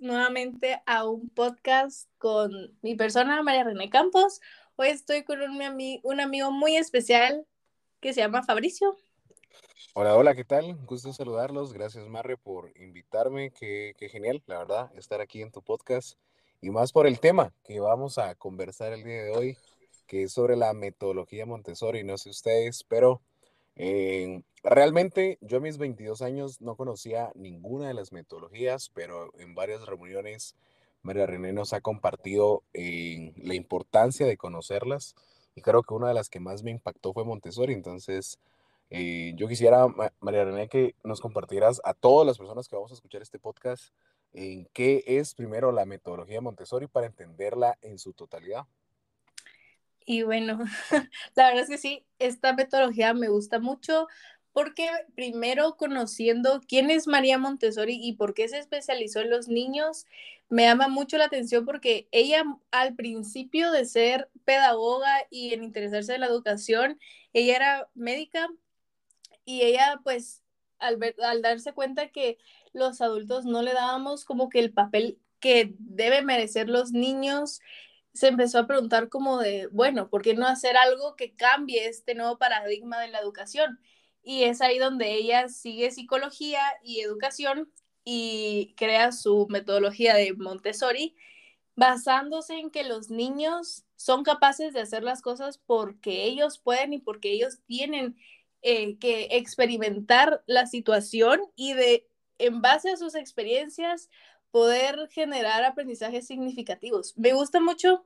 nuevamente a un podcast con mi persona, María René Campos. Hoy estoy con un, un amigo muy especial que se llama Fabricio. Hola, hola, ¿qué tal? Gusto saludarlos. Gracias, Marre, por invitarme. Qué, qué, genial, la verdad, estar aquí en tu podcast. Y más por el tema que vamos a conversar el día de hoy, que es sobre la metodología Montessori. No sé ustedes, pero realmente yo a mis 22 años no conocía ninguna de las metodologías, pero en varias reuniones María René nos ha compartido eh, la importancia de conocerlas y creo que una de las que más me impactó fue Montessori. Entonces, eh, yo quisiera, María René, que nos compartieras a todas las personas que vamos a escuchar este podcast en qué es primero la metodología Montessori para entenderla en su totalidad. Y bueno, la verdad es que sí, esta metodología me gusta mucho porque primero conociendo quién es María Montessori y por qué se especializó en los niños, me llama mucho la atención porque ella al principio de ser pedagoga y en interesarse en la educación, ella era médica y ella pues al, al darse cuenta que los adultos no le dábamos como que el papel que debe merecer los niños, se empezó a preguntar como de, bueno, ¿por qué no hacer algo que cambie este nuevo paradigma de la educación? Y es ahí donde ella sigue psicología y educación y crea su metodología de Montessori, basándose en que los niños son capaces de hacer las cosas porque ellos pueden y porque ellos tienen eh, que experimentar la situación y de, en base a sus experiencias, poder generar aprendizajes significativos. Me gusta mucho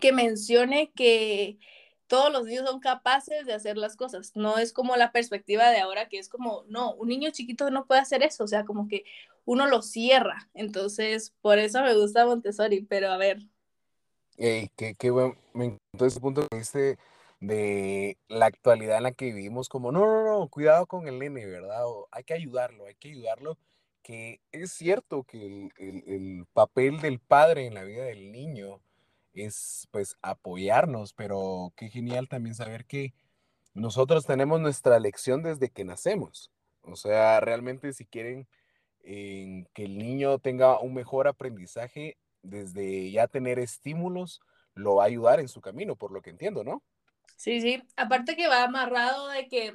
que mencione que todos los niños son capaces de hacer las cosas. No es como la perspectiva de ahora que es como, no, un niño chiquito no puede hacer eso, o sea, como que uno lo cierra. Entonces, por eso me gusta Montessori, pero a ver. Hey, qué, qué bueno, me encantó ese punto que viste de la actualidad en la que vivimos, como, no, no, no, cuidado con el nene, ¿verdad? hay que ayudarlo, hay que ayudarlo que es cierto que el, papel del padre en la vida del niño es pues apoyarnos, pero qué genial también saber que nosotros tenemos nuestra lección desde que nacemos. O sea, realmente si quieren que el niño tenga un mejor aprendizaje, desde ya tener estímulos, lo va a ayudar en su camino, por lo que entiendo, ¿no? Sí, sí. Aparte que va amarrado de que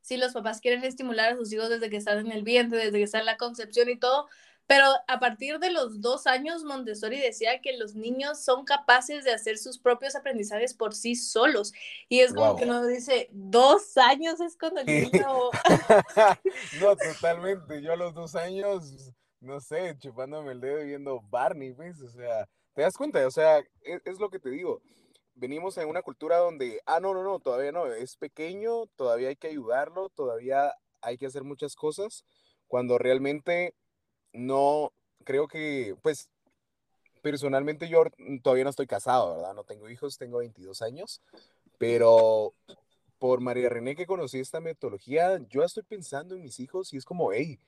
si los papás quieren estimular a sus hijos desde que están en el vientre, desde que están en la concepción y todo, pero a partir de los dos años, Montessori decía que los niños son capaces de hacer sus propios aprendizajes por sí solos. Y es como que uno dice, dos años es cuando el niño... no, totalmente. Yo a los dos años, no sé, chupándome el dedo y viendo Barney, ¿ves? O sea, ¿te das cuenta? O sea, es, es lo que te digo venimos en una cultura donde, ah, no, no, no, todavía no, es pequeño, todavía hay que ayudarlo, todavía hay que hacer muchas cosas, cuando realmente no, creo que, pues, personalmente yo todavía no estoy casado, ¿verdad? No tengo hijos, tengo 22 años, pero por María René que conocí esta metodología, yo estoy pensando en mis hijos y es como, hey,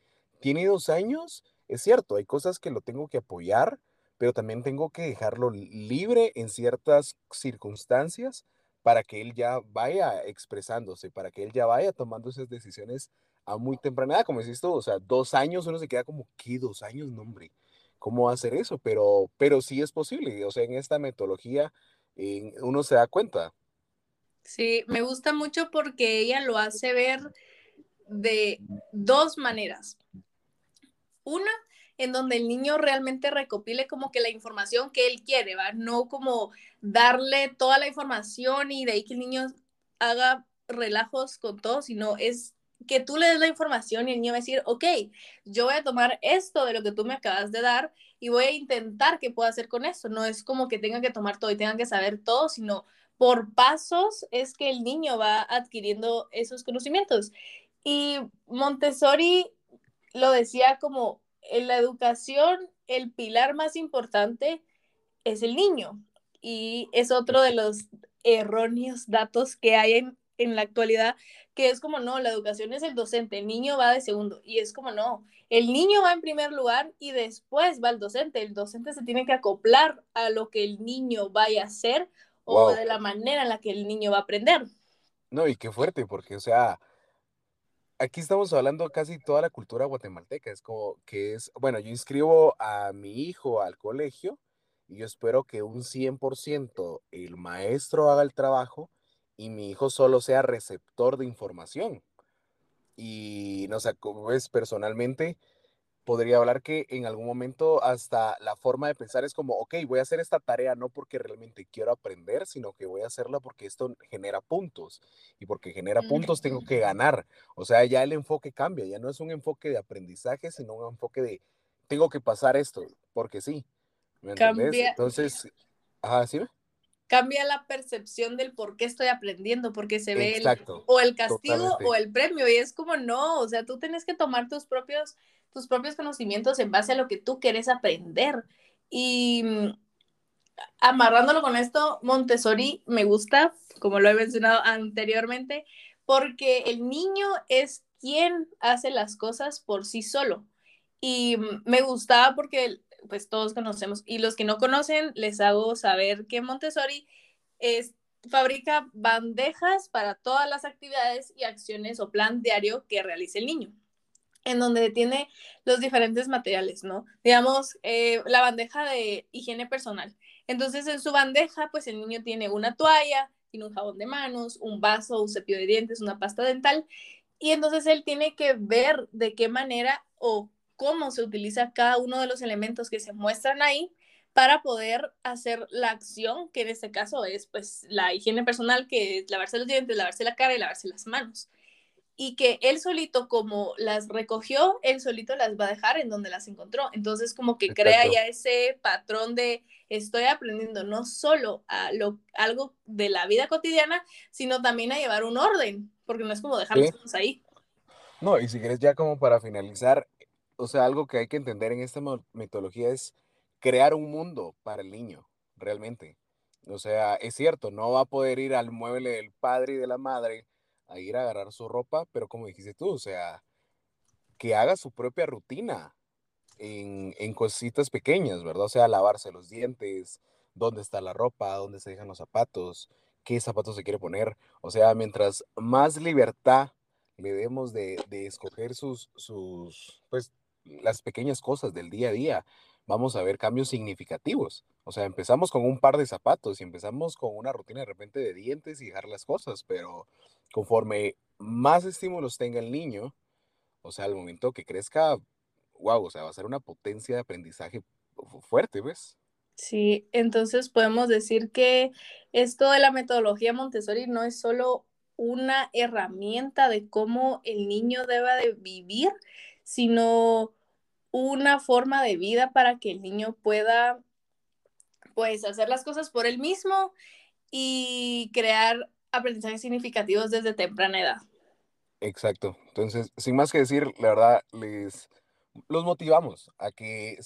tiene dos años, es cierto, hay cosas que lo tengo que apoyar, pero también tengo que dejarlo libre en ciertas circunstancias para que él ya vaya expresándose, para que él ya vaya tomando esas decisiones a muy temprana edad, como decís tú, o sea, dos años uno se queda como, ¿qué dos años? No, hombre, ¿cómo hacer eso? Pero, pero sí es posible, o sea, en esta metodología uno se da cuenta. Sí, me gusta mucho porque ella lo hace ver de dos maneras. Una, en donde el niño realmente recopile como que la información que él quiere, ¿va? No como darle toda la información y de ahí que el niño haga relajos con todo, sino es que tú le des la información y el niño va a decir, ok, yo voy a tomar esto de lo que tú me acabas de dar y voy a intentar qué puedo hacer con esto. No es como que tenga que tomar todo y tenga que saber todo, sino por pasos es que el niño va adquiriendo esos conocimientos. Y Montessori lo decía como en la educación el pilar más importante es el niño y es otro de los erróneos datos que hay en, en, la actualidad, que es como no, la educación es el docente, el niño va de segundo y es como no, el niño va en primer lugar y después va el docente, el docente se tiene que acoplar a lo que el niño vaya a hacer o de la manera en la que el niño va a aprender. No, y qué fuerte, porque o sea, aquí estamos hablando casi toda la cultura guatemalteca. Es como que es, bueno, yo inscribo a mi hijo al colegio y yo espero que un 100% el maestro haga el trabajo y mi hijo solo sea receptor de información. Y no sé, como ves personalmente, podría hablar que en algún momento hasta la forma de pensar es como, ok, voy a hacer esta tarea no porque realmente quiero aprender, sino que voy a hacerla porque esto genera puntos y porque genera puntos tengo que ganar. O sea, ya el enfoque cambia, ya no es un enfoque de aprendizaje, sino un enfoque de tengo que pasar esto, porque sí. ¿Me entendés? Entonces, ajá, ¿sí? Cambia la percepción del por qué estoy aprendiendo, porque se ve el, o el castigo o el premio, y es como no, o sea, tú tienes que tomar tus propios, tus propios conocimientos en base a lo que tú quieres aprender. Y mm, amarrándolo con esto, Montessori me gusta, como lo he mencionado anteriormente, porque el niño es quien hace las cosas por sí solo. Y mm, me gustaba porque pues todos conocemos. Y los que no conocen, les hago saber que Montessori es, fabrica bandejas para todas las actividades y acciones o plan diario que realice el niño, en donde tiene los diferentes materiales, ¿no? Digamos, eh, la bandeja de higiene personal. Entonces, en su bandeja, pues el niño tiene una toalla, tiene un jabón de manos, un vaso, un cepillo de dientes, una pasta dental. Y entonces él tiene que ver de qué manera o cómo se utiliza cada uno de los elementos que se muestran ahí para poder hacer la acción, que en este caso es pues la higiene personal, que es lavarse los dientes, lavarse la cara y lavarse las manos. Y que él solito, como las recogió, él solito las va a dejar en donde las encontró. Entonces, como que crea ya ese patrón de estoy aprendiendo no solo a lo, algo de la vida cotidiana, sino también a llevar un orden, porque no es como dejar las cosas ahí. No, y si quieres ya como para finalizar, o sea, algo que hay que entender en esta metodología es crear un mundo para el niño, realmente. O sea, es cierto, no va a poder ir al mueble del padre y de la madre a ir a agarrar su ropa, pero como dijiste tú, o sea, que haga su propia rutina en, en cositas pequeñas, ¿verdad? O sea, lavarse los dientes, dónde está la ropa, dónde se dejan los zapatos, qué zapatos se quiere poner. O sea, mientras más libertad le demos de, de escoger sus, sus, pues, las pequeñas cosas del día a día, vamos a ver cambios significativos. O sea, empezamos con un par de zapatos y empezamos con una rutina de repente de dientes y dejar las cosas, pero conforme más estímulos tenga el niño, o sea, al momento que crezca, wow, o sea, va a ser una potencia de aprendizaje fuerte, ¿ves? Sí, entonces podemos decir que esto de la metodología Montessori no es solo una herramienta de cómo el niño debe de vivir, sino una forma de vida para que el niño pueda pues hacer las cosas por él mismo y crear aprendizajes significativos desde temprana edad. Exacto. Entonces, sin más que decir, la verdad, les los motivamos a que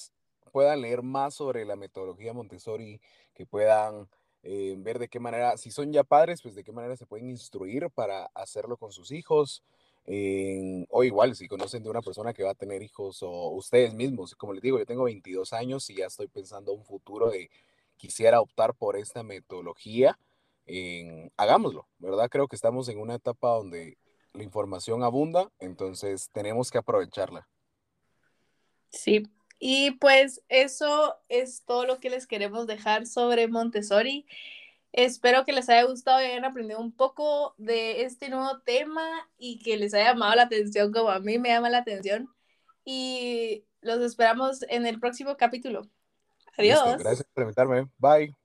puedan leer más sobre la metodología Montessori, que puedan eh, ver de qué manera, si son ya padres, pues de qué manera se pueden instruir para hacerlo con sus hijos, o igual, si conocen de una persona que va a tener hijos o ustedes mismos, como les digo, yo tengo 22 años y ya estoy pensando un futuro de quisiera optar por esta metodología, hagámoslo, ¿verdad? Creo que estamos en una etapa donde la información abunda, entonces tenemos que aprovecharla. Sí, y pues eso es todo lo que les queremos dejar sobre Montessori. Espero que les haya gustado y hayan aprendido un poco de este nuevo tema y que les haya llamado la atención como a mí me llama la atención. Y los esperamos en el próximo capítulo. Adiós. Gracias por invitarme. Bye.